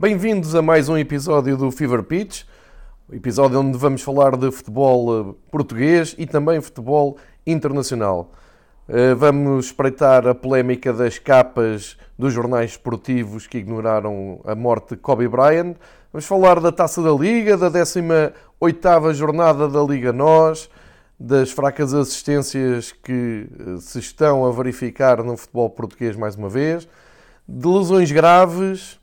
Bem-vindos a mais um episódio do Fever Pitch, o episódio onde vamos falar de futebol eh, português e também futebol internacional. Eh, vamos espreitar a polémica das capas dos jornais esportivos que ignoraram a morte de Kobe Bryant. Vamos falar da Taça da Liga, da 18ª jornada da Liga NOS, das fracas assistências que eh, se estão a verificar no futebol português mais uma vez, de lesões graves,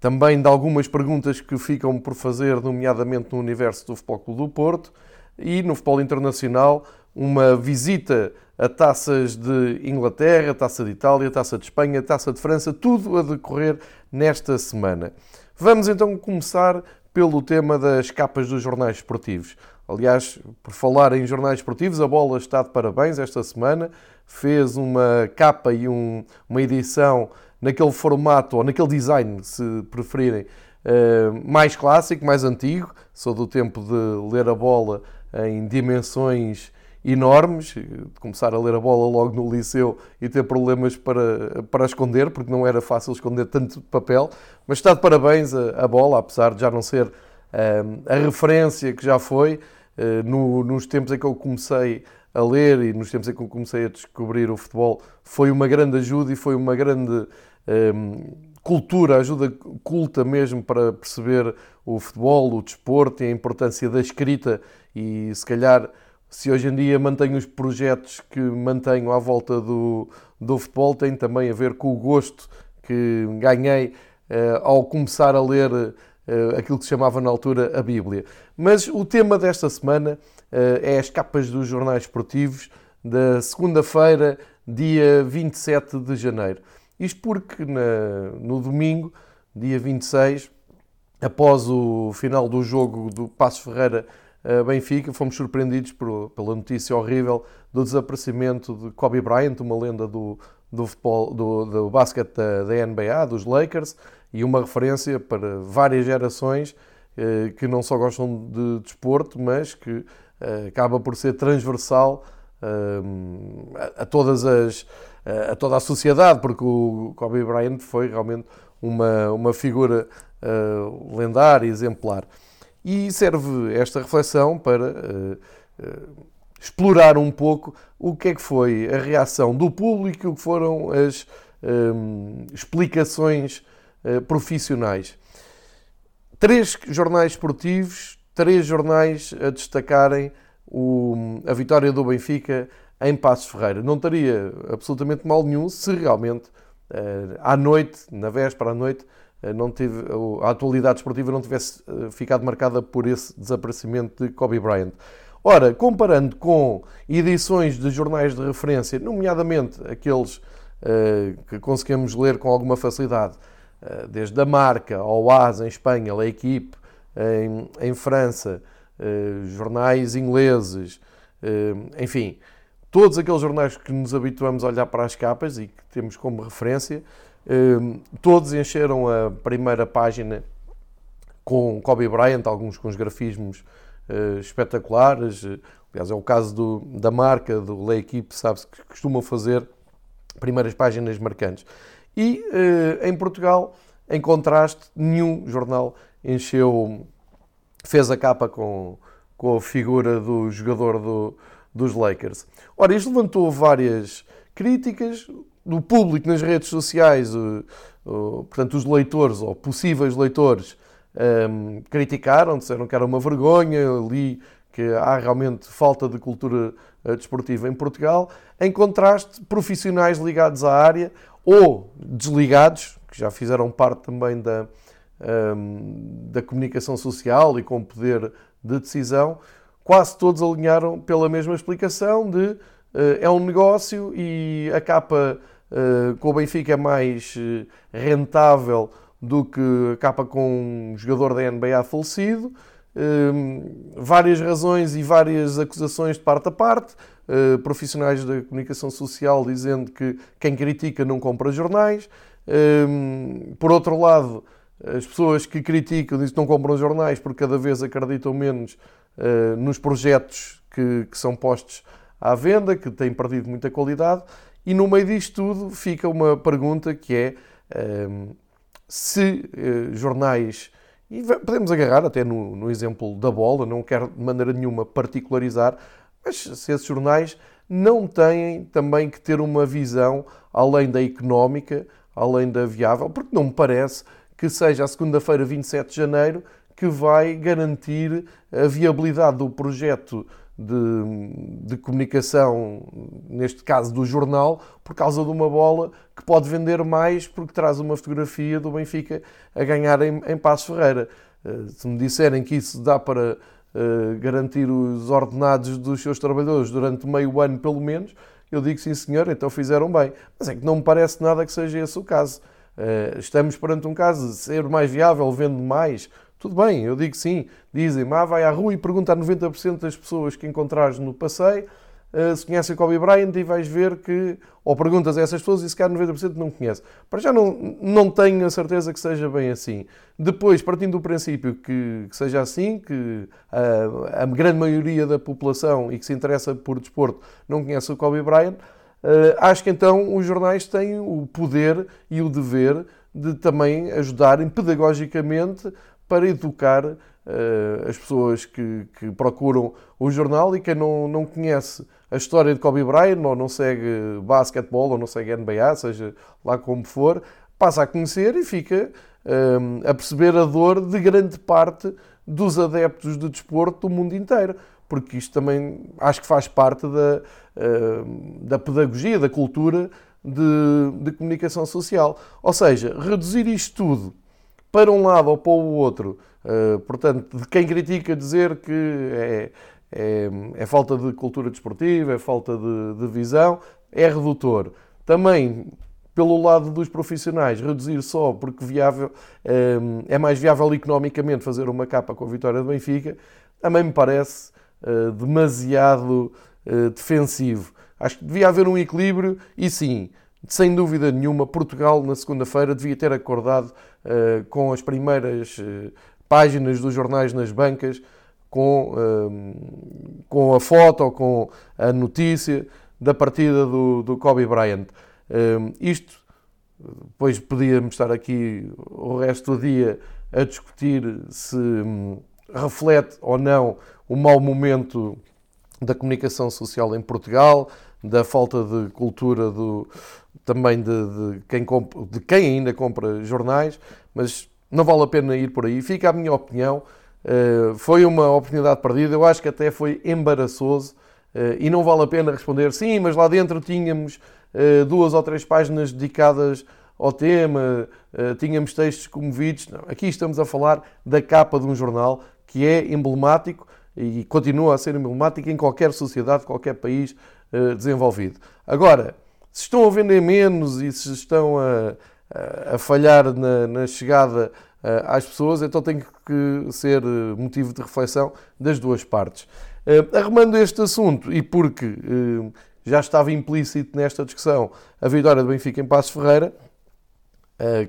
também de algumas perguntas que ficam por fazer, nomeadamente no universo do Futebol Clube do Porto e no futebol internacional, uma visita a taças de Inglaterra, taça de Itália, taça de Espanha, taça de França, tudo a decorrer nesta semana. Vamos então começar pelo tema das capas dos jornais esportivos. Aliás, por falar em jornais esportivos, a bola está de parabéns esta semana. Fez uma capa e um, uma edição naquele formato, ou naquele design, se preferirem, eh, mais clássico, mais antigo. Sou do tempo de ler a bola em dimensões enormes, começar a ler a bola logo no liceu e ter problemas para, para esconder, porque não era fácil esconder tanto papel. Mas está de parabéns a, a bola, apesar de já não ser um, a referência que já foi. Uh, no, nos tempos em que eu comecei a ler e nos tempos em que eu comecei a descobrir o futebol, foi uma grande ajuda e foi uma grande cultura, ajuda culta mesmo para perceber o futebol, o desporto e a importância da escrita e se calhar se hoje em dia mantenho os projetos que mantenho à volta do, do futebol, tem também a ver com o gosto que ganhei uh, ao começar a ler uh, aquilo que se chamava na altura a Bíblia. Mas o tema desta semana uh, é as capas dos jornais esportivos da segunda-feira, dia 27 de janeiro. Isto porque na, no domingo, dia 26, após o final do jogo do Passo Ferreira Benfica, fomos surpreendidos por, pela notícia horrível do desaparecimento de Kobe Bryant, uma lenda do, do, futebol, do, do basquete da, da, NBA, dos Lakers, e uma referência para várias gerações eh, que não só gostam de desporto, mas que eh, acaba por ser transversal eh, a, todas as, a toda a sociedade, porque o Kobe Bryant foi realmente uma, uma figura uh, lendária, exemplar. E serve esta reflexão para uh, uh, explorar um pouco o que é que foi a reação do público, o que foram as um, explicações profissionais. Três jornais esportivos, três jornais a destacarem o, a vitória do Benfica em Passos Ferreira. Não teria absolutamente mal nenhum se realmente à noite, na véspera à noite, eh, não tive, a atualidade esportiva não tivesse eh, ficado marcada por esse desaparecimento de Kobe Bryant. Ora, comparando com edições de jornais de referência, nomeadamente aqueles uh, que conseguimos ler com alguma facilidade, uh, desde a Marca ao AS em Espanha, a Equipe em, em França, jornais ingleses, enfim, todos aqueles jornais que nos habituamos a olhar para as capas e que temos como referência, Ehm, todos encheram a primeira página com Kobe Bryant, alguns com os grafismos eh, espetaculares. Aliás, é o caso do, da marca, do Le Equipe, sabe-se que costumam fazer primeiras páginas marcantes. E eh, em Portugal, em contraste, nenhum jornal encheu, fez a capa com, com a figura do jogador do, dos Lakers. Ora, isto levantou várias críticas do público nas redes sociais, portanto, os leitores ou possíveis leitores um, criticaram, disseram que era uma vergonha, li que há realmente falta de cultura eh, desportiva em Portugal, em contraste, profissionais ligados à área ou desligados, que já fizeram parte também da, um, da comunicação social e com poder de decisão, quase todos alinharam pela mesma explicação de uh, é um negócio e a capa eh, com o Benfica é mais eh, rentável do que a capa com um jogador da NBA falecido. Eh, várias razões e várias acusações de parte a parte. profissionais da comunicação social dizendo que quem critica não compra jornais. por outro lado, as pessoas que criticam dizem que não compram jornais porque cada vez acreditam menos nos projetos que, que são postos à venda, que têm perdido muita qualidade. E no meio disto tudo fica uma pergunta que é: um, se eh, jornais, e podemos agarrar até no, no exemplo da bola, não quero de maneira nenhuma particularizar, mas se esses jornais não têm também que ter uma visão além da económica, além da viável, porque não me parece que seja a segunda-feira, 27 de janeiro, que vai garantir a viabilidade do projeto de, de, comunicação, neste caso do jornal, por causa de uma bola que pode vender mais porque traz uma fotografia do Benfica a ganhar em, em Passo Ferreira. Eh, se me disserem que isso dá para uh, garantir os ordenados dos seus trabalhadores durante meio ano pelo menos, eu digo sim senhor, então fizeram bem. Mas é que não me parece nada que seja esse o caso. Uh, estamos perante um caso de ser mais viável, vendo mais, tudo bem, eu digo sim. Dizem, ah, vai à rua e pergunta a 90% das pessoas que encontrares no passeio uh, se conhecem Kobe Bryant e vais ver que, ou perguntas a essas pessoas e se calhar 90% não conhece. Para já não, não tenho a certeza que seja bem assim. Depois, partindo do princípio que, que seja assim, que a, a, grande maioria da população e que se interessa por desporto não conhece o Kobe Bryant, acho que então os jornais têm o poder e o dever de também ajudarem pedagogicamente para educar uh, as pessoas que, que, procuram o jornal e quem não, não conhece a história de Kobe Bryant, ou não segue basquetebol, ou não segue NBA, seja lá como for, passa a conhecer e fica uh, a perceber a dor de grande parte dos adeptos de desporto do mundo inteiro. Porque isto também acho que faz parte da, uh, da pedagogia, da cultura de, de comunicação social. Ou seja, reduzir isto tudo para um lado ou para o outro. Uh, portanto, de quem critica dizer que é, é, é falta de cultura desportiva, é falta de, de, visão, é redutor. Também, pelo lado dos profissionais, reduzir só porque viável, é, é mais viável economicamente fazer uma capa com a vitória do Benfica, também me parece uh, demasiado uh, defensivo. Acho que devia haver um equilíbrio e sim, sem dúvida nenhuma, Portugal na segunda-feira devia ter acordado uh, com as primeiras páginas dos jornais nas bancas, com, com a foto ou com a notícia da partida do, do Kobe Bryant. isto, depois podíamos estar aqui o resto do dia a discutir se um, reflete ou não o mau momento da comunicação social em Portugal, da falta de cultura do, também de, de, quem de quem ainda compra jornais, mas não vale a pena ir por aí. Fica a minha opinião. Uh, foi uma oportunidade perdida. Eu acho que até foi embaraçoso uh, e não vale a pena responder sim, mas lá dentro tínhamos uh, duas ou três páginas dedicadas ao tema, tínhamos textos comovidos. Não, aqui estamos a falar da capa de um jornal que é emblemático e continua a ser emblemático em qualquer sociedade, qualquer país desenvolvido. Agora, se estão a vender menos e se estão a, a, a falhar na, na chegada às pessoas, então tem que ser motivo de reflexão das duas partes. Arrumando este assunto, e porque já estava implícito nesta discussão a vitória do Benfica em Passos Ferreira,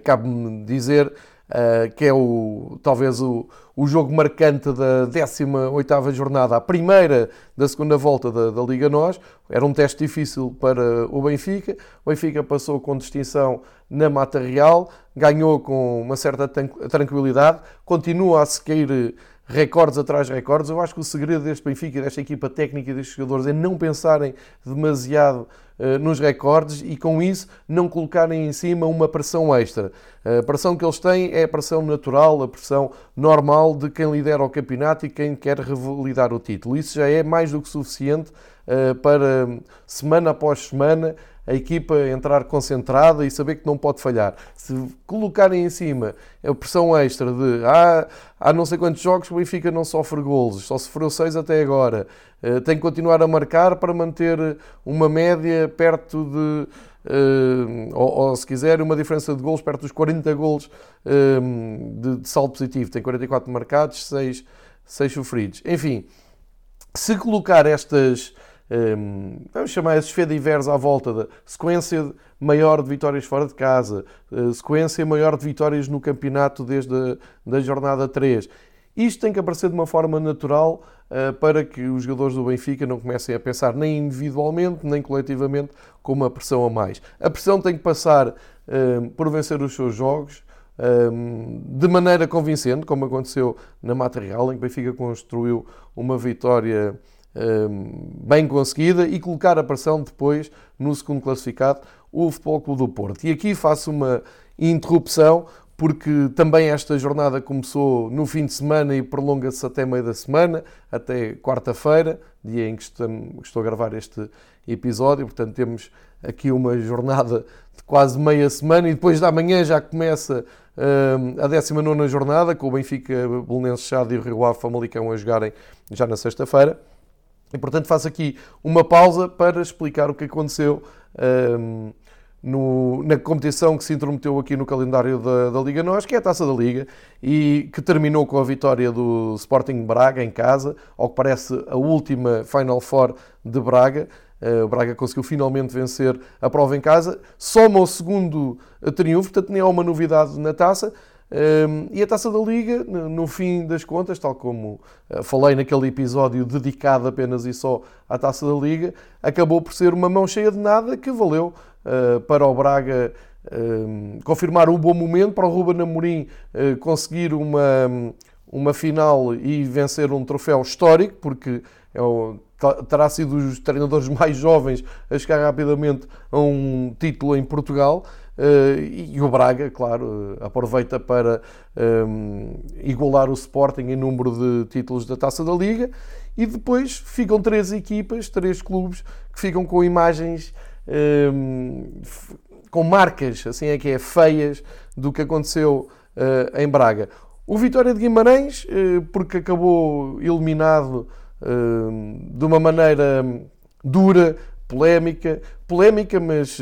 cabe-me dizer uh, que é o, talvez o, o jogo marcante da 18ª jornada, a primeira da segunda volta da, da Liga NOS. Era um teste difícil para o Benfica. O Benfica passou com distinção na Mata Real, ganhou com uma certa tranquilidade, continua a seguir recordes atrás de recordes. Eu acho que o segredo deste Benfica, desta equipa técnica e destes jogadores é não pensarem demasiado uh, nos recordes e com isso não colocarem em cima uma pressão extra. A pressão que eles têm é a pressão natural, a pressão normal de quem lidera o campeonato e quem quer revalidar o título. Isso já é mais do que suficiente uh, para semana após semana a equipa entrar concentrada e saber que não pode falhar. Se colocarem em cima a pressão extra de ah, há não sei quantos jogos o Benfica não sofre golos, só sofreu seis até agora, uh, tem que continuar a marcar para manter uma média perto de. Uh, ou, ou, se quiser, uma diferença de gols perto dos 40 gols uh, de, de saldo positivo. Tem 44 marcados, 6, 6 sofridos. Enfim, se colocar estas um, vamos chamar esses fedivers à volta da sequência maior de vitórias fora de casa, uh, sequência maior de vitórias no campeonato desde a da jornada 3. Isto tem que aparecer de uma forma natural uh, para que os jogadores do Benfica não comecem a pensar nem individualmente nem coletivamente com uma pressão a mais. A pressão tem que passar uh, por vencer os seus jogos, de maneira convincente, como aconteceu na Mata Real, em que o Benfica construiu uma vitória bem conseguida e colocar a pressão depois no segundo classificado, o Futebol Clube do Porto. E aqui faço uma interrupção porque também esta jornada começou no fim de semana e prolonga-se até meio da semana, até quarta-feira, dia em que estou a gravar este episódio. Portanto, temos aqui uma jornada de quase meia semana e depois da manhã já começa uh, a 19 jornada, com o Benfica, Belenenses Chade e o Rio Ave Famalicão a jogarem já na sexta-feira. E, portanto, faço aqui uma pausa para explicar o que aconteceu. Uh, no, na competição que se intrometeu aqui no calendário da, da, Liga Nós, que é a Taça da Liga, e que terminou com a vitória do Sporting Braga em casa, ao que parece a última Final Four de Braga. Uh, o Braga conseguiu finalmente vencer a prova em casa, soma o segundo triunfo, portanto nem há uma novidade na taça. Um, e a taça da Liga, no fim das contas, tal como uh, falei naquele episódio dedicado apenas e só à taça da Liga, acabou por ser uma mão cheia de nada que valeu uh, para o Braga uh, confirmar um bom momento, para o Ruben Amorim conseguir uma, uma final e vencer um troféu histórico, porque é o, terá sido os treinadores mais jovens a chegar rapidamente a um título em Portugal. Uh, e o Braga, claro, uh, aproveita para um, igualar o Sporting em número de títulos da Taça da Liga e depois ficam três equipas, três clubes que ficam com imagens um, com marcas, assim é que é, feias do que aconteceu uh, em Braga. O Vitória de Guimarães, porque acabou eliminado de uma maneira dura, polémica, polémica, mas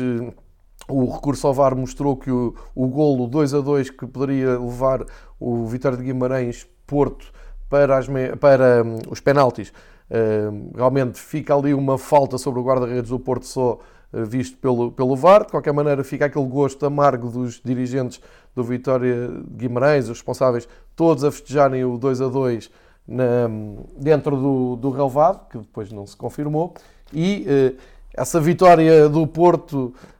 o recurso ao VAR mostrou que o, o golo 2 a 2 que poderia levar o Vitória de Guimarães Porto para, as, para um, os penaltis, uh, realmente fica ali uma falta sobre o guarda-redes do Porto só uh, visto pelo, pelo VAR. De qualquer maneira, fica aquele gosto amargo dos dirigentes do Vitória de Guimarães, os responsáveis, todos a festejarem o 2 a 2 na, dentro do, do relevado, que depois não se confirmou, e uh, essa vitória do Porto Hum,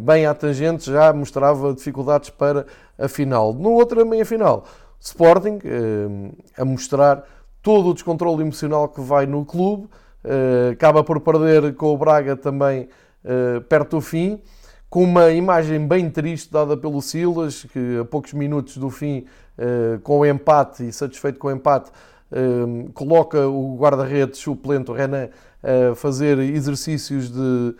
bem à tangente, já mostrava dificuldades para a final. No outra meia-final, Sporting hum, a mostrar todo o descontrole emocional que vai no clube, hum, acaba por perder com o Braga também perto do fim, com uma imagem bem triste dada pelo Silas, que a poucos minutos do fim, com o empate e satisfeito com o empate, coloca o guarda-redes suplente, Renan, a fazer exercícios de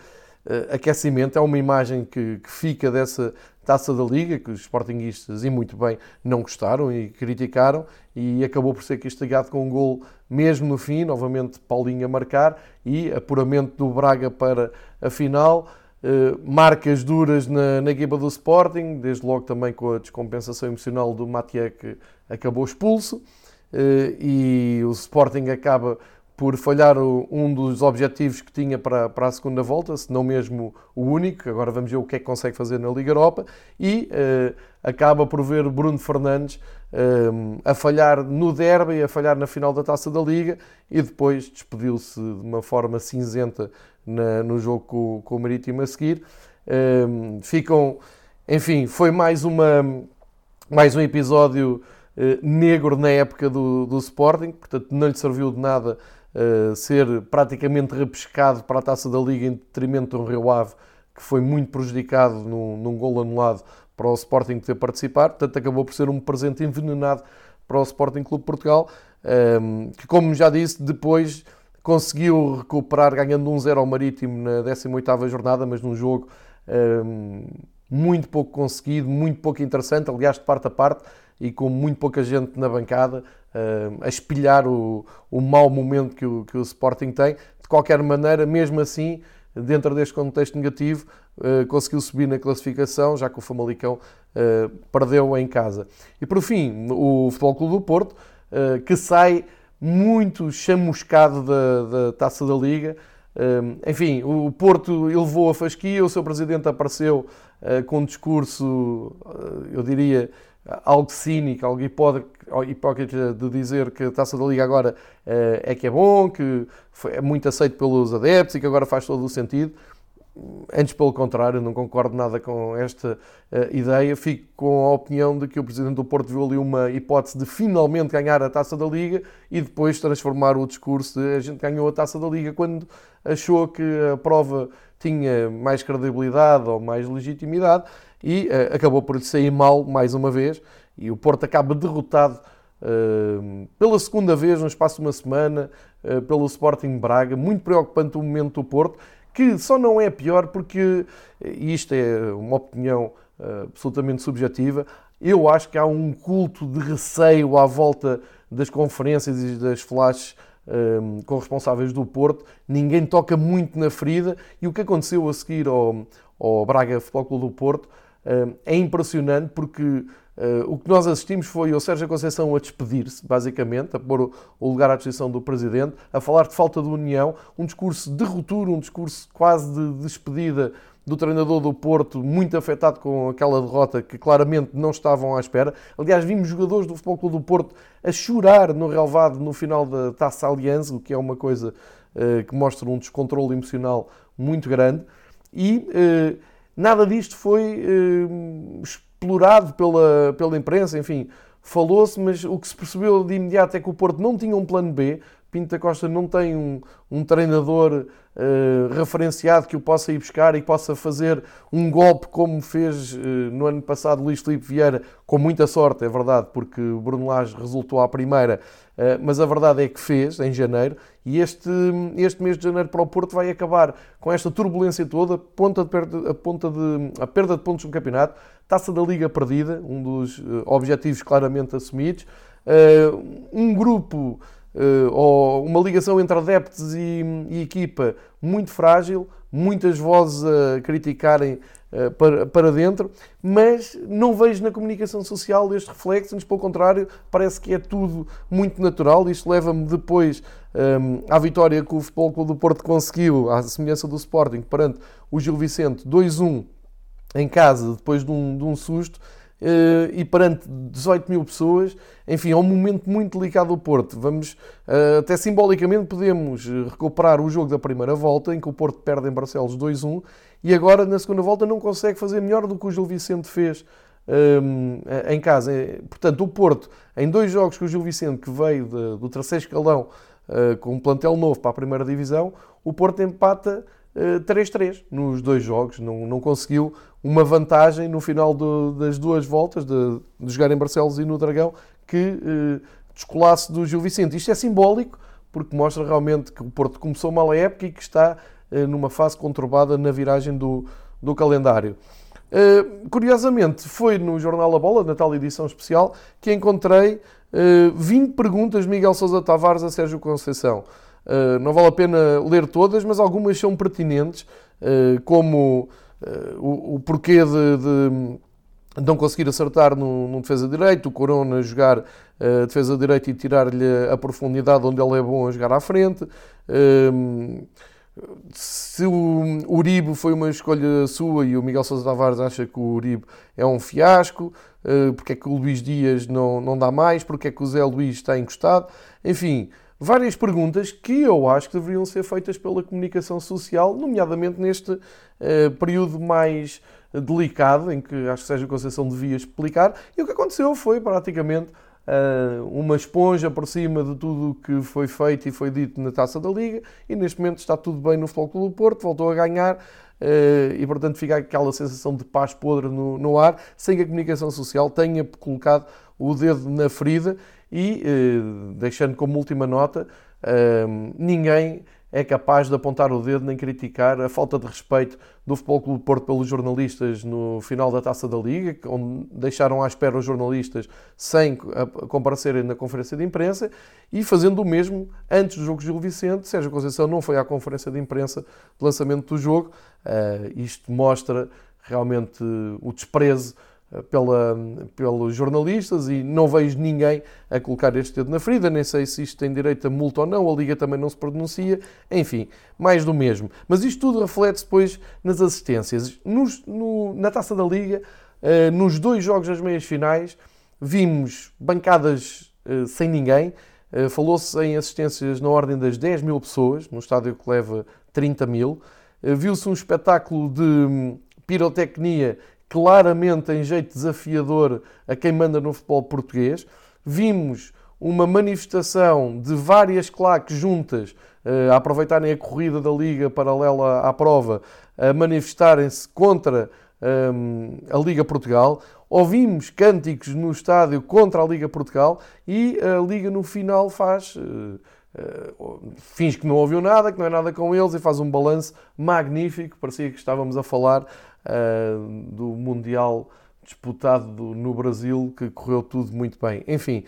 aquecimento. É uma imagem que, que, fica dessa taça da Liga, que os sportinguistas, e muito bem, não gostaram e criticaram, e acabou por ser castigado com um gol mesmo no fim, novamente Paulinho a marcar, e apuramento do Braga para a final. Uh, marcas duras na, na equipa do Sporting, desde logo também com a descompensação emocional do Matia que acabou expulso, uh, e o Sporting acaba por falhar um dos objetivos que tinha para, para a segunda volta, se não mesmo o único. Agora vamos ver o que é que consegue fazer na Liga Europa. E uh, acaba por ver Bruno Fernandes uh, a falhar no derby, a falhar na final da taça da Liga e depois despediu-se de uma forma cinzenta na, no jogo com, com, o Marítimo a seguir. Uh, ficam, enfim, foi mais, uma, mais um episódio negro na época do, do Sporting, portanto não lhe serviu de nada uh, ser praticamente repescado para a taça da Liga em detrimento do Rio Ave, que foi muito prejudicado num, num gol anulado para o Sporting ter participar, portanto acabou por ser um presente envenenado para o Sporting Clube Portugal, um, ehm, que como já disse, depois conseguiu recuperar ganhando 1-0 ao Marítimo na 18ª jornada, mas num jogo um, ehm, muito pouco conseguido, muito pouco interessante, aliás de parte a parte, e com muito pouca gente na bancada, a espelhar o, o mau momento que o, que o Sporting tem. De qualquer maneira, mesmo assim, dentro deste contexto negativo, uh, conseguiu subir na classificação, já que o Famalicão uh, perdeu em casa. E por fim, o Futebol Clube do Porto, uh, que sai muito chamuscado da, da Taça da Liga. enfim, o Porto elevou a fasquia, o seu presidente apareceu com um discurso, eu diria, algo cínico, algo hipócrita de dizer que a Taça da Liga agora eh, é que é bom, que é muito aceito pelos adeptos e que agora faz todo o sentido. Antes, pelo contrário, não concordo nada com esta uh, ideia. Fico com a opinião de que o Presidente do Porto viu ali uma hipótese de finalmente ganhar a taça da Liga e depois transformar o discurso de a gente ganhou a taça da Liga quando achou que a prova tinha mais credibilidade ou mais legitimidade e uh, acabou por lhe sair mal mais uma vez. E o Porto acaba derrotado uh, pela segunda vez no espaço de uma semana pelo Sporting Braga. Muito preocupante o momento do Porto que só não é pior porque, e isto é uma opinião uh, absolutamente subjetiva, eu acho que há um culto de receio à volta das conferências e das flashes um, com responsáveis do Porto. Ninguém toca muito na ferida e o que aconteceu a seguir ao, ao Braga Futebol Clube do Porto é impressionante porque Uh, o que nós assistimos foi o Sérgio Conceição a despedir-se, basicamente, a pôr o lugar à disposição do Presidente, a falar de falta de união, um discurso de ruptura, um discurso quase de despedida do treinador do Porto, muito afetado com aquela derrota que claramente não estavam à espera. Aliás, vimos jogadores do Futebol Clube do Porto a chorar no relevado no final da Taça Aliança, o que é uma coisa uh, que mostra um descontrole emocional muito grande. E uh, nada disto foi explorado pela, pela imprensa, enfim, falou-se, mas o que se percebeu de imediato é que o Porto não tinha um plano B. Pinto Costa não tem um, um treinador uh, referenciado que o possa ir buscar e possa fazer um golpe como fez uh, no ano passado Luís Filipe Vieira, com muita sorte, é verdade, porque Bruno Lage resultou à primeira, uh, mas a verdade é que fez em janeiro e este, este mês de janeiro para o Porto vai acabar com esta turbulência toda, ponta de perda, a, ponta de, a perda de pontos no campeonato, taça da Liga perdida, um dos objetivos claramente assumidos, um grupo ou uma ligação entre adeptos e, e, equipa muito frágil, muitas vozes a criticarem uh, para, para dentro, mas não vejo na comunicação social este reflexo, mas pelo contrário, parece que é tudo muito natural. Isto leva-me depois um, eh, à vitória que o Futebol Clube do Porto conseguiu, à semelhança do Sporting, perante o Gil Vicente, 2-1 em casa, depois de um, de um susto. Eh, e perante 18 mil pessoas, enfim, é um momento muito delicado do Porto. Vamos, eh, até simbolicamente, podemos recuperar o jogo da primeira volta, em que o Porto perde em Barcelos 2-1, e agora na segunda volta não consegue fazer melhor do que o Gil Vicente fez um, eh, em casa. Portanto, o Porto, em dois jogos com o Gil Vicente, que veio do terceiro escalão com um plantel novo para a primeira divisão, o Porto empata 3-3 uh, nos dois jogos, não, não conseguiu uma vantagem no final do, das duas voltas, de, de, jogar em Barcelos e no Dragão, que eh, descolasse do Gil Vicente. Isto é simbólico, porque mostra realmente que o Porto começou mal a época e que está eh, numa fase conturbada na viragem do, do calendário. Curiosamente, foi no Jornal A Bola, na tal edição especial, que encontrei uh, 20 perguntas de Miguel Sousa Tavares a Sérgio Conceição. Uh, não vale a pena ler todas, mas algumas são pertinentes, uh, como eh, o, o, porquê de, de, não conseguir acertar no, no defesa direito, o Corona jogar uh, defesa direito e tirar-lhe a profundidade onde ele é bom a jogar à frente. Uh, se o Uribe foi uma escolha sua e o Miguel Sousa Tavares acha que o Uribe é um fiasco, uh, porque é que o Luís Dias não, não dá mais, porque é que o Zé Luís está encostado, enfim, várias perguntas que eu acho que deveriam ser feitas pela comunicação social, nomeadamente neste uh, período mais delicado, em que acho que Sérgio Conceição devia explicar. E o que aconteceu foi praticamente uh, uma esponja por cima de tudo o que foi feito e foi dito na taça da Liga. E neste momento está tudo bem no Clube do Porto, voltou a ganhar. Uh, e portanto fica aquela sensação de paz podre no, no ar, sem que a comunicação social tenha colocado o dedo na ferida e, eh, deixando como última nota, eh, ninguém é capaz de apontar o dedo nem criticar a falta de respeito do Futebol Clube Porto pelos jornalistas no final da Taça da Liga, onde deixaram à espera os jornalistas sem comparecerem na conferência de imprensa, e fazendo o mesmo antes do jogo de Gil Vicente. Sérgio Conceição não foi à conferência de imprensa de lançamento do jogo. Uh, isto mostra realmente o desprezo pela, pelos jornalistas e não vejo ninguém a colocar este dedo na ferida, nem sei se isto tem direito a multa ou não, a Liga também não se pronuncia, enfim, mais do mesmo. Mas isto tudo reflete-se depois nas assistências. Nos, no, na taça da Liga, uh, nos dois jogos das meias finais, vimos bancadas uh, sem ninguém, uh, falou-se em assistências na ordem das 10 mil pessoas, num estádio que leva 30 mil. viu-se um espetáculo de hum, pirotecnia claramente em jeito desafiador a quem manda no futebol português. Vimos uma manifestação de várias claques juntas a aproveitarem a corrida da Liga paralela à prova, a manifestarem-se contra um, a Liga Portugal. Ouvimos cânticos no estádio contra a Liga Portugal e a Liga no final faz. Uh, finge que não ouviu nada, que não é nada com eles e faz um balanço magnífico. Parecia que estávamos a falar do Mundial disputado no Brasil, que correu tudo muito bem. Enfim,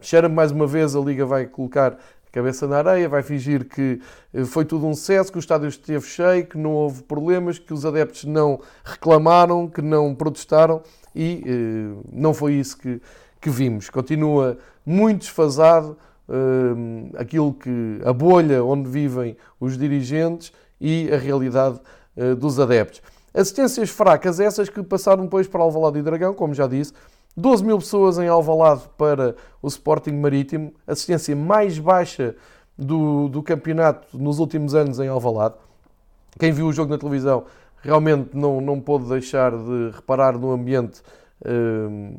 cheira-me mais uma vez, a Liga vai colocar cabeça na areia, vai fingir que eh, foi tudo um sucesso, que o estádio esteve cheio, que não houve problemas, que os adeptos não reclamaram, que não protestaram e não foi isso que, que vimos. Continua muito desfasado aquilo que a bolha onde vivem os dirigentes e a realidade dos adeptos. Assistências fracas, essas que passaram depois para Alvalade e Dragão, como já disse, 12 mil pessoas em Alvalade para o Sporting Marítimo, assistência mais baixa do, do campeonato nos últimos anos em Alvalade. Quem viu o jogo na televisão realmente não, não pôde deixar de reparar no ambiente uh,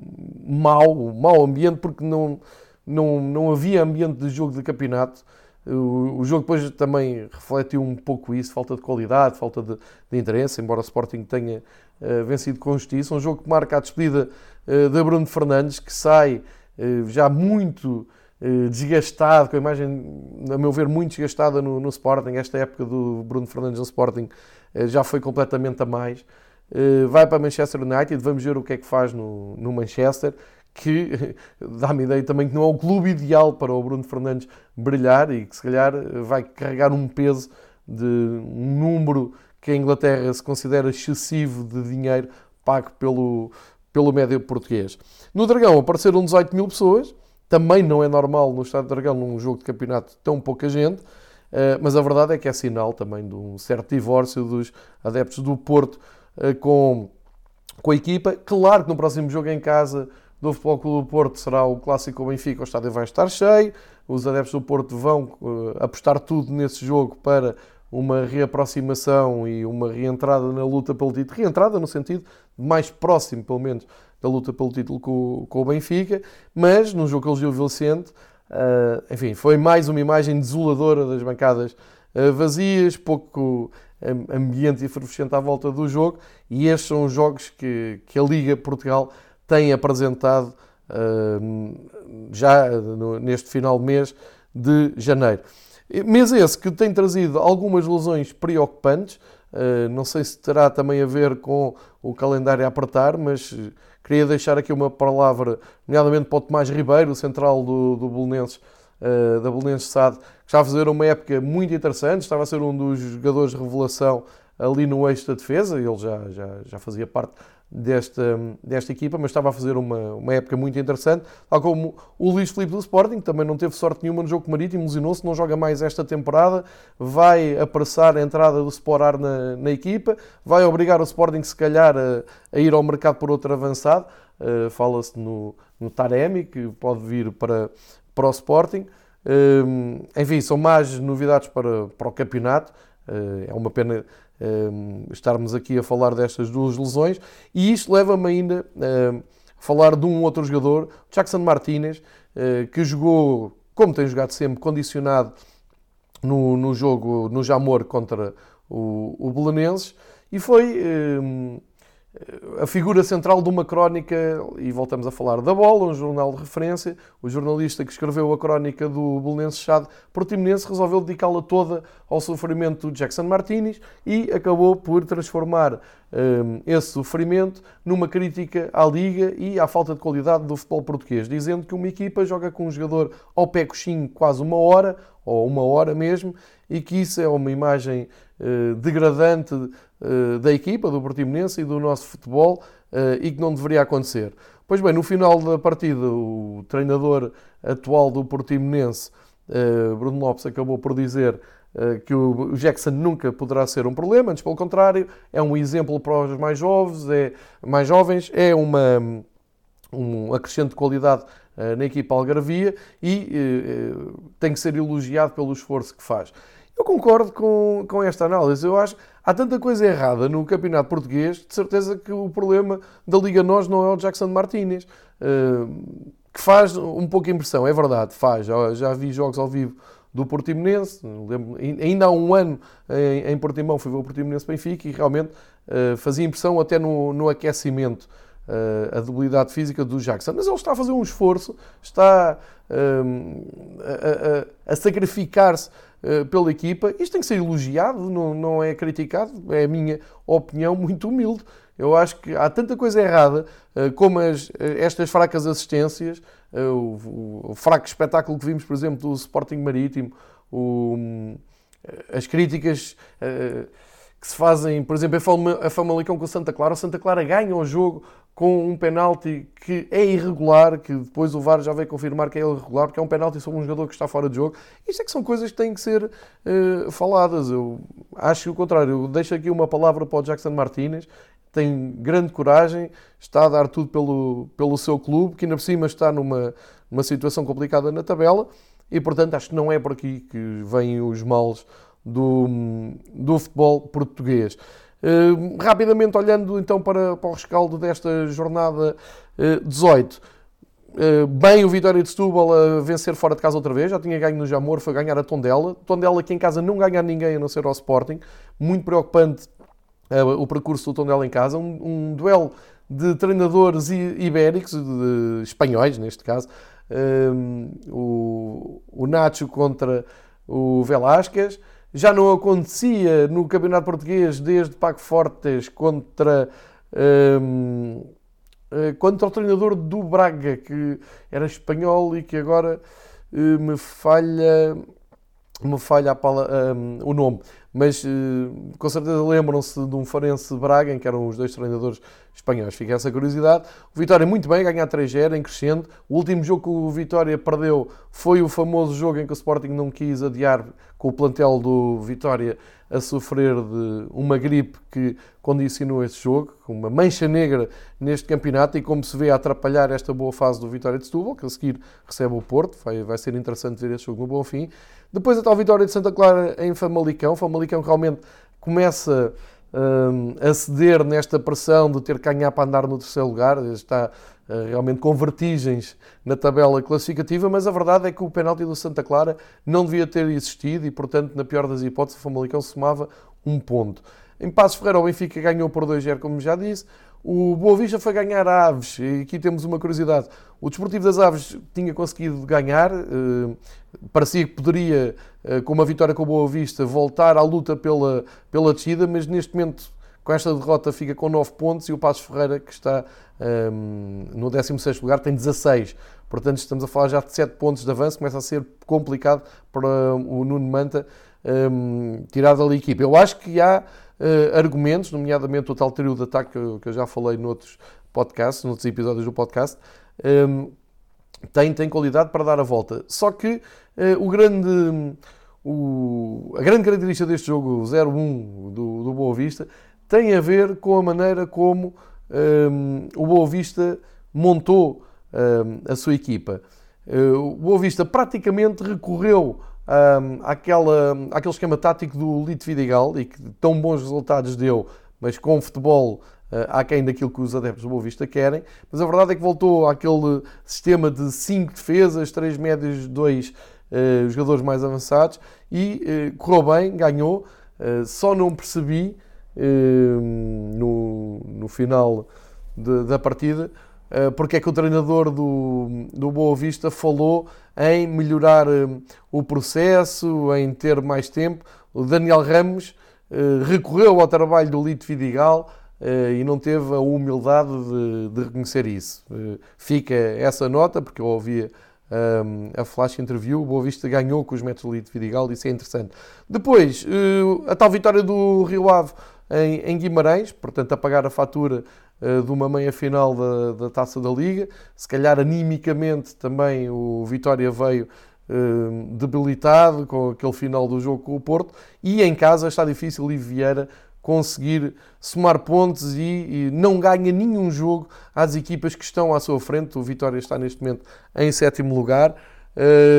mau, mau ambiente, porque não, não, não havia ambiente de jogo de campeonato. O, jogo depois também refletiu um pouco isso, falta de qualidade, falta de, de interesse, embora o Sporting tenha uh, vencido com justiça. Um jogo que marca a despedida uh, de Bruno Fernandes, que sai uh, já muito desgastado, com a imagem, a meu ver, muito desgastada no, no, Sporting. Esta época do Bruno Fernandes no Sporting já foi completamente a mais. vai para Manchester United, vamos ver o que é que faz no, no Manchester que dá-me ideia também que não é o clube ideal para o Bruno Fernandes brilhar e que se calhar vai carregar um peso de um número que a Inglaterra se considera excessivo de dinheiro pago pelo, pelo médio português. No Dragão apareceram 18 mil pessoas, também não é normal no Estado de Dragão, num jogo de campeonato, tão pouca gente, eh, mas a verdade é que é sinal também de um certo divórcio dos adeptos do Porto eh, com, com a equipa. Claro que no próximo jogo em casa do Futebol Clube do Porto será o clássico Benfica, o estádio vai estar cheio, os adeptos do Porto vão uh, apostar tudo nesse jogo para uma reaproximação e uma reentrada na luta pelo título, reentrada no sentido mais próximo, pelo menos, da luta pelo título com, com o Benfica, mas no jogo que eles viu Vicente, uh, enfim, foi mais uma imagem desoladora das bancadas uh, vazias, pouco ambiente efervescente à volta do jogo, e estes são os jogos que, que a Liga Portugal tem apresentado uh, já neste final de mês de janeiro. Mês esse que tem trazido algumas lesões preocupantes, uh, não sei se terá também a ver com o calendário a apertar, mas queria deixar aqui uma palavra, nomeadamente para o Tomás Ribeiro, o central do, do Belenenses, uh, da Belenenses SAD, que está a fazer uma época muito interessante, estava a ser um dos jogadores de revelação ali no eixo da defesa, ele já, já, já fazia parte desta, desta equipa, mas estava a fazer uma, uma época muito interessante, tal como o Luís Filipe do Sporting, também não teve sorte nenhuma no jogo marítimo, lesionou-se, não joga mais esta temporada, vai apressar a entrada do Sporar na, na equipa, vai obrigar o Sporting, se calhar, a, a ir ao mercado por outro avançado, uh, fala-se no, no Taremi, que pode vir para, para o Sporting. Uh, enfim, são mais novidades para, para o campeonato, uh, é uma pena estarmos aqui a falar destas duas lesões. E isto leva-me ainda a falar de um outro jogador, Jackson Martinez, eh, que jogou, como tem jogado sempre, condicionado no, no jogo no Jamor contra o, o Belenenses, e foi a figura central de uma crónica, e voltamos a falar da Bola, um jornal de referência, o jornalista que escreveu a crónica do Belenenses Chade Portimonense resolveu dedicá-la toda ao sofrimento de Jackson Martinez e acabou por transformar um, esse sofrimento numa crítica à Liga e à falta de qualidade do futebol português, dizendo que uma equipa joga com um jogador ao pé coxinho quase uma hora, ou uma hora mesmo, e que isso é uma imagem degradante uh, da equipa, do Portimonense e do nosso futebol, uh, e que não deveria acontecer. Pois bem, no final da partida, o treinador atual do Portimonense, Bruno Lopes, acabou por dizer que o Jackson nunca poderá ser um problema, antes pelo contrário, é um exemplo para os mais jovens, é, mais jovens, é uma, um acrescente de qualidade na equipa Algarvia e tem que ser elogiado pelo esforço que faz. Eu concordo com, com esta análise. Eu acho há tanta coisa errada no campeonato português, de certeza que o problema da Liga Nós não é o Jackson Martínez, uh, que faz um pouco impressão, é verdade, faz. Já, vi jogos ao vivo do Portimonense, lembro, ainda há um ano em, em Portimão fui ver o Portimonense Benfica e realmente uh, fazia impressão até no, no aquecimento uh, a debilidade física do Jackson. Mas ele está a fazer um esforço, está a, a, a sacrificar-se uh, pela equipa. Isto tem que ser elogiado, não, não é criticado, é a minha opinião muito humilde. Eu acho que há tanta coisa errada, uh, como as, estas fracas assistências, o, o, fraco espetáculo que vimos, por exemplo, do Sporting Marítimo, o, as críticas que se fazem, por exemplo, a Famalicão com o Santa Clara. O Santa Clara ganha o jogo com um penalti que é irregular, que depois o VAR já veio confirmar que é irregular, porque é um penalti sobre um jogador que está fora de jogo. Isto é que são coisas que têm que ser uh, faladas. Eu acho o contrário. Eu deixo aqui uma palavra para o Jackson Martínez. Tem grande coragem, está a dar tudo pelo, pelo seu clube, que ainda por cima está numa, numa situação complicada na tabela, e portanto acho que não é por aqui que vêm os males do, do futebol português. Uh, rapidamente olhando então para, para o rescaldo desta jornada uh, 18. Uh, bem o Vitória de Setúbal a vencer fora de casa outra vez, já tinha ganho no Jamor, foi ganhar a Tondela. Tondela que em casa não ganha ninguém a não ser ao Sporting. Muito preocupante o percurso do Tondela em casa. Um, um duelo de treinadores ibéricos, de, espanhóis neste caso. O, o Nacho contra o Velásquez já não acontecia no Campeonato Português desde Paco Fortes contra, um, eh, contra o treinador do Braga, que era espanhol e que agora uh, me falha, me falha a, um, o nome. Mas uh, com certeza lembram-se de um Farense Braga, em que eram os dois treinadores espanhóis. Fica essa curiosidade. O Vitória muito bem, ganhar 3-0 em crescendo. O último jogo que o Vitória perdeu foi o famoso jogo em que o Sporting não quis adiar com o plantel do Vitória a sofrer de uma gripe que condicionou esse jogo, uma mancha negra neste campeonato e como se vê a atrapalhar esta boa fase do Vitória de Setúbal, que a seguir recebe o Porto, vai, vai ser interessante ver esse jogo no bom fim. Depois a tal Vitória de Santa Clara em Famalicão, Famalicão realmente começa um, a ceder nesta pressão de ter que ganhar para andar no terceiro lugar, está realmente com vertigens na tabela classificativa, mas a verdade é que o penalti do Santa Clara não devia ter existido e, portanto, na pior das hipóteses, o Famalicão somava um ponto. Em Passo Ferreira, o Benfica ganhou por 2-0, como já disse. O Boa Vista foi ganhar a Aves, e aqui temos uma curiosidade. O Desportivo das Aves tinha conseguido ganhar, eh, parecia que poderia, eh, com uma vitória com o Boa Vista, voltar à luta pela, pela descida, mas neste momento, com esta derrota, fica com 9 pontos e o Passos Ferreira, que está um, no 16 lugar, tem 16. Portanto, estamos a falar já de 7 pontos de avanço, começa a ser complicado para o Nuno Manta um, tirar dali a equipa. Eu acho que há uh, argumentos, nomeadamente o tal trio de ataque que eu, que eu já falei noutros podcasts, noutros episódios do podcast, um, tem, tem qualidade para dar a volta. Só que uh, o grande, o, a grande característica deste jogo, 0-1 do, do Boa Vista, tem a ver com a maneira como um, o Boa Vista montou um, a sua equipa. Uh, o Boa Vista praticamente recorreu um, àquela, àquele esquema tático do Lito Vidigal e que tão bons resultados deu, mas com futebol uh, aquém daquilo que os adeptos do Boa Vista querem. Mas a verdade é que voltou àquele sistema de 5 defesas, 3 médios, 2 uh, jogadores mais avançados e uh, correu bem, ganhou. Uh, só não percebi no, no final de, da partida porque é que o treinador do, do Boa Vista falou em melhorar hum, o processo, em ter mais tempo. O Daniel Ramos eh, recorreu ao trabalho do Lito Vidigal eh, e não teve a humildade de, de reconhecer isso. Eh, fica essa nota, porque eu ouvia um, a flash interview, o Boa Vista ganhou com os metros Lito Vidigal, isso é interessante. Depois, a tal vitória do Rio Ave em, em Guimarães, portanto, a pagar a fatura uh, de uma meia-final da, da Taça da Liga. Se calhar, animicamente, também o Vitória veio uh, debilitado com aquele final do jogo com o Porto. E em casa está difícil e Vieira conseguir somar pontos e, e, não ganha nenhum jogo às equipas que estão à sua frente. O Vitória está neste momento em sétimo lugar.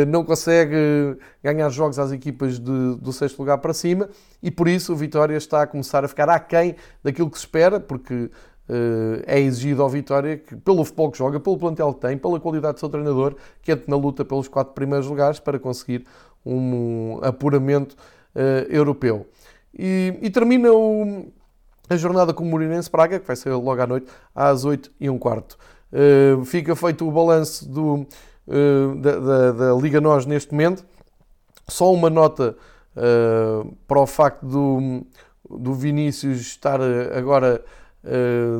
Não consegue ganhar jogos às equipas de, do sexto lugar para cima e por isso o Vitória está a começar a ficar aquém daquilo que se espera, porque é exigido ao Vitória que, pelo futebol que joga, pelo plantel que tem, pela qualidade do seu treinador, que entre na luta pelos quatro primeiros lugares para conseguir um apuramento europeu. E, e termina o, a jornada com o Moreirense Praga, que vai ser logo à noite, às 8 e um quarto. Fica feito o balanço do, uh, da, da, da, Liga Nós neste momento. Só uma nota uh, para o facto do, do Vinícius estar agora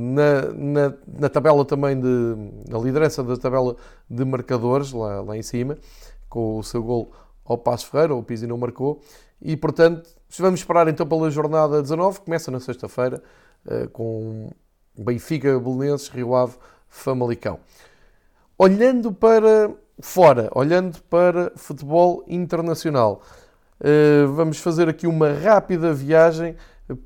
na, na, na, tabela também, de, na liderança da tabela de marcadores, lá, lá em cima, com o seu gol ao Passo Ferreira, o Pizzi não marcou, e portanto vamos esperar então pela jornada 19, começa na sexta-feira, eh, com Benfica, Belenenses, Rio Ave, Famalicão. Olhando para fora, olhando para futebol internacional, eh, vamos fazer aqui uma rápida viagem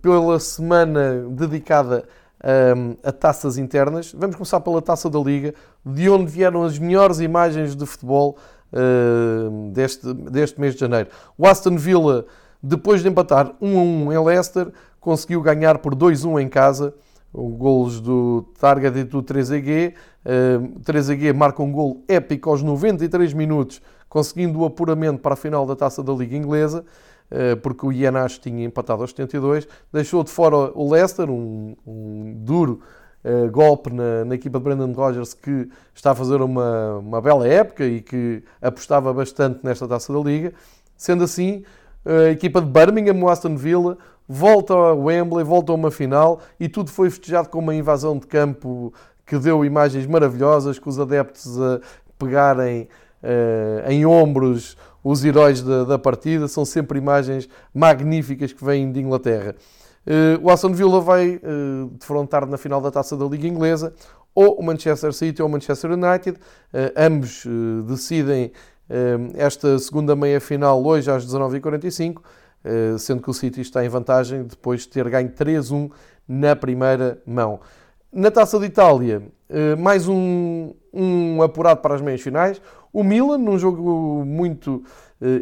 pela semana dedicada a, a taças internas. Vamos começar pela taça da Liga, de onde vieram as melhores imagens de futebol uh, deste, deste mês de janeiro. O Aston Villa, depois de empatar 1 a 1 em Leicester, conseguiu ganhar por 2 a 1 em casa. Os golos do Target e do 3AG. Uh, 3AG marca um gol épico aos 93 minutos, conseguindo o apuramento para a final da taça da Liga Inglesa eh, porque o Ienacho tinha empatado aos 72, deixou de fora o Leicester, um, um duro uh, golpe na, na, equipa de Brendan Rodgers que está a fazer uma, uma bela época e que apostava bastante nesta taça da Liga. Sendo assim, a equipa de Birmingham, o Aston Villa, volta a Wembley, volta a uma final e tudo foi festejado com uma invasão de campo que deu imagens maravilhosas, com os adeptos a pegarem uh, em ombros os heróis da, da, partida. São sempre imagens magníficas que vêm de Inglaterra. Uh, o Aston Villa vai uh, defrontar na final da Taça da Liga Inglesa ou o Manchester City ou o Manchester United. Ambos decidem esta segunda meia-final hoje às 19h45, sendo que o City está em vantagem depois de ter ganho 3-1 na primeira mão. Na Taça de Itália, mais um, um apurado para as meias finais. O Milan, num jogo muito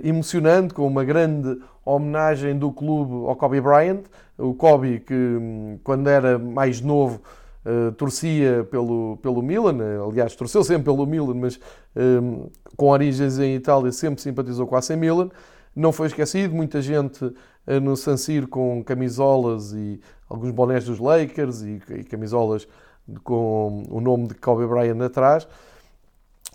emocionante, com uma grande homenagem do clube ao Kobe Bryant. O Kobe, que hum, quando era mais novo torcia pelo, pelo Milan, aliás, torceu sempre pelo Milan, mas um, com origens em Itália sempre simpatizou com a AC Milan. Não foi esquecido, muita gente uh, no San Siro com camisolas e alguns bonés dos Lakers e, e camisolas com o nome de Kobe Bryant atrás.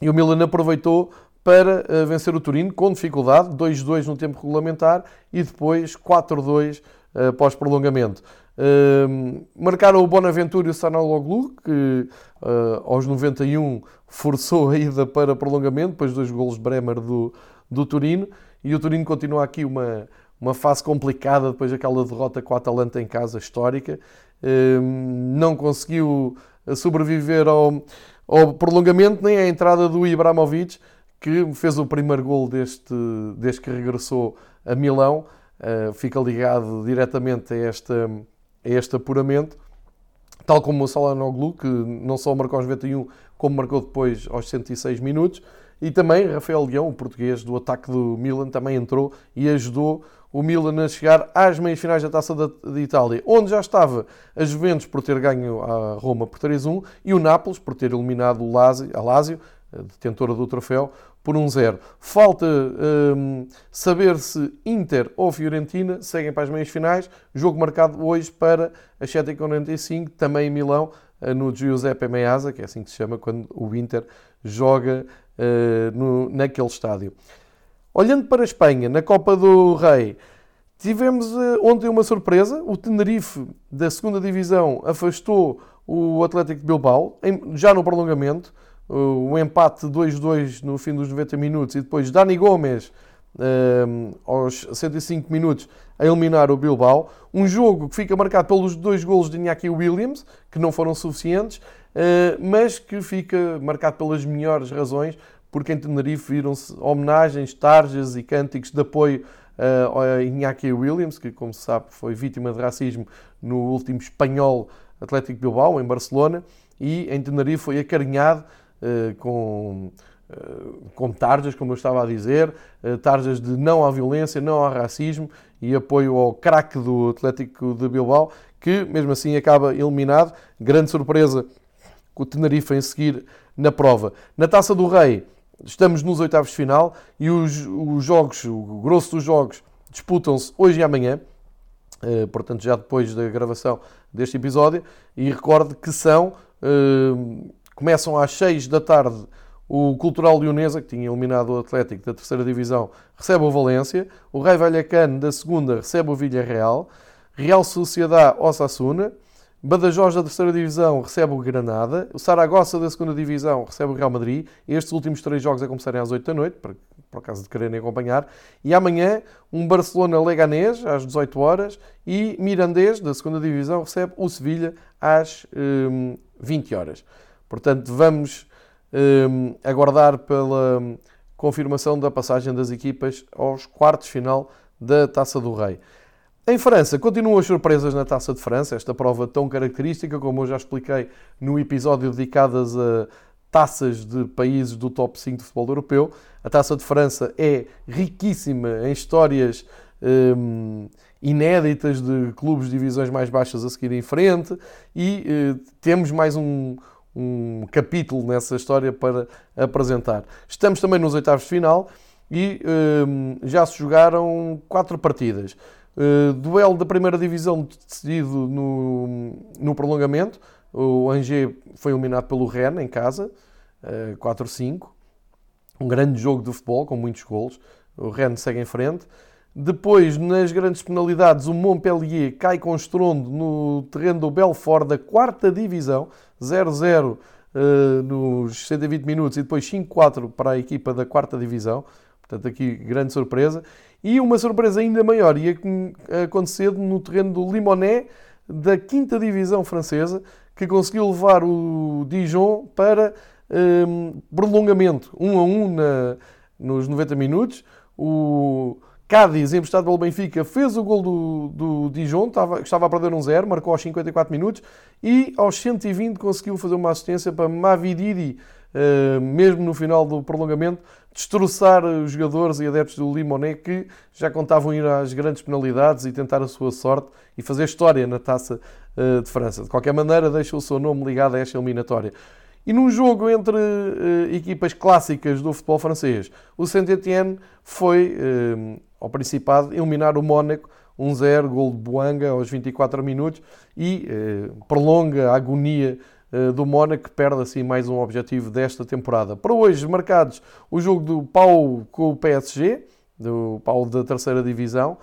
E o Milan aproveitou para uh, vencer o Turino com dificuldade, 2-2 no tempo regulamentar e depois 4-2 uh, pós-prolongamento. Uh, marcaram o Bonaventura e o Sanaloglu, que uh, aos 91 forçou a ida para prolongamento, depois dois golos de Bremer do, do Turino, e o Turino continua aqui uma, uma fase complicada depois daquela derrota com a Atalanta em casa, histórica. Uh, não conseguiu sobreviver ao, ao prolongamento, nem à entrada do Ibrahimovic, que fez o primeiro gol deste, desde que regressou a Milão. Uh, fica ligado diretamente a, esta, a este apuramento. Tal como o Salanoglu, que não só marcou aos 91, como marcou depois aos 106 minutos. E também Rafael Leão, o português do ataque do Milan, também entrou e ajudou o Milan a chegar às meias finais da Taça de Itália, onde já estava a Juventus por ter ganho a Roma por 3-1 e o Nápoles por ter eliminado o Lazio, a Lazio, detentora do troféu, por um zero. Falta um, saber se Inter ou Fiorentina seguem para as meias finais. Jogo marcado hoje para as 7h45, também em Milão, eh, no Giuseppe Meazza, que é assim que se chama quando o Inter joga uh, no, naquele estádio. Olhando para a Espanha, na Copa do Rei, tivemos uh, ontem uma surpresa. O Tenerife, da segunda Divisão, afastou o Atlético de Bilbao, em, já no prolongamento o empate 2-2 no fim dos 90 minutos e depois Dani Gomes um, aos 105 minutos a eliminar o Bilbao. Um jogo que fica marcado pelos dois golos de Iñaki Williams, que não foram suficientes, mas que fica marcado pelas melhores razões, porque em Tenerife viram-se homenagens, tarjas e cânticos de apoio uh, a Iñaki Williams, que, como se sabe, foi vítima de racismo no último espanhol Atlético Bilbao, em Barcelona, e em Tenerife foi acarinhado eh, com com tarjas, como eu estava a dizer, tarjas de não à violência, não ao racismo e apoio ao craque do Atlético de Bilbao, que mesmo assim acaba eliminado. Grande surpresa com o Tenerife em seguir na prova. Na Taça do Rei, estamos nos oitavos de final e os, os jogos, o grosso dos jogos, disputam-se hoje e amanhã. Uh, portanto, já depois da gravação deste episódio, e recorde que são, uh, começam às 6 da tarde o Cultural Leonesa, que tinha eliminado o Atlético da terceira divisão, recebe o Valência, o Rei Vallecano da segunda recebe o Villarreal, Real Sociedade Osasuna, Badajoz da terceira divisão recebe o Granada, o Saragossa da segunda divisão recebe o Real Madrid. Estes últimos três jogos a começarem às 8 da noite, para, por acaso de quererem acompanhar. E amanhã um Barcelona-Leganés às 18 horas e Mirandês da segunda divisão recebe o Sevilha às hum, 20 horas. Portanto, vamos hum, aguardar pela confirmação da passagem das equipas aos quartos final da Taça do Rei. Em França, continuam as surpresas na Taça de França, esta prova tão característica, como eu já expliquei no episódio dedicado a taças de países do top 5 de futebol europeu. A Taça de França é riquíssima em histórias hum, inéditas de clubes de divisões mais baixas a seguir em frente e eh, temos mais um, um capítulo nessa história para apresentar. Estamos também nos oitavos de final e hum, já se jogaram quatro partidas. Uh, duelo da primeira divisão decidido no, no prolongamento. O Angers foi eliminado pelo Rennes em casa, uh, 4-5. Um grande jogo de futebol com muitos golos. O Rennes segue em frente. Depois, nas grandes penalidades, o Montpellier cai com estrondo no terreno do Belfort da quarta divisão, 0-0 uh, eh, nos 120 minutos e depois 5-4 para a equipa da quarta divisão. Portanto, aqui grande surpresa. E uma surpresa ainda maior ia acontecer no terreno do Limonet, da quinta divisão francesa, que conseguiu levar o Dijon para um, prolongamento, 1 um a 1 um na, nos 90 minutos. O Cádiz, emprestado pelo Benfica, fez o gol do, do Dijon, estava, estava a perder um zero, marcou aos 54 minutos e aos 120 conseguiu fazer uma assistência para Mavididi, mesmo no final do prolongamento, destroçar os jogadores e adeptos do Limonet que já contavam ir às grandes penalidades e tentar a sua sorte e fazer história na taça uh, de França. De qualquer maneira, deixa o seu nome ligado a esta eliminatória. E num jogo entre uh, equipas clássicas do futebol francês, o Saint-Étienne foi uh, ao Principado eliminar o Mónaco 1-0, gol de Boanga aos 24 minutos e prolonga a agonia eh, do Mónaco, perde assim mais um objetivo desta temporada. Para hoje, marcados o jogo do Pau com o PSG, do Pau da terceira divisão,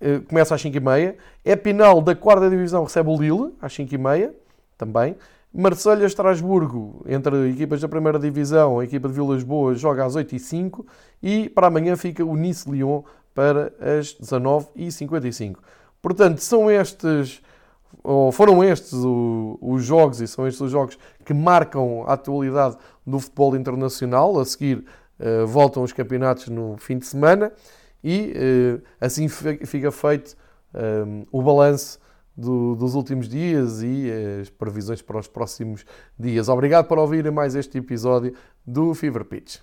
eh, começa às 5h30. É Pinal da quarta divisão recebe o Lille às 5h30 também. Marselha-Estrasburgo, entre equipas da primeira divisão, a equipa de Vilas Boas joga às 8h05 e para amanhã fica o Nice-Lyon para as 19h55. Portanto, são estes ou foram estes os jogos, e são estes os jogos que marcam a atualidade do futebol internacional. A seguir uh, voltam os campeonatos no fim de semana e uh, assim fica feito eh, o balanço do, dos últimos dias e as previsões para os próximos dias. Obrigado por ouvirem mais este episódio do Fever Pitch.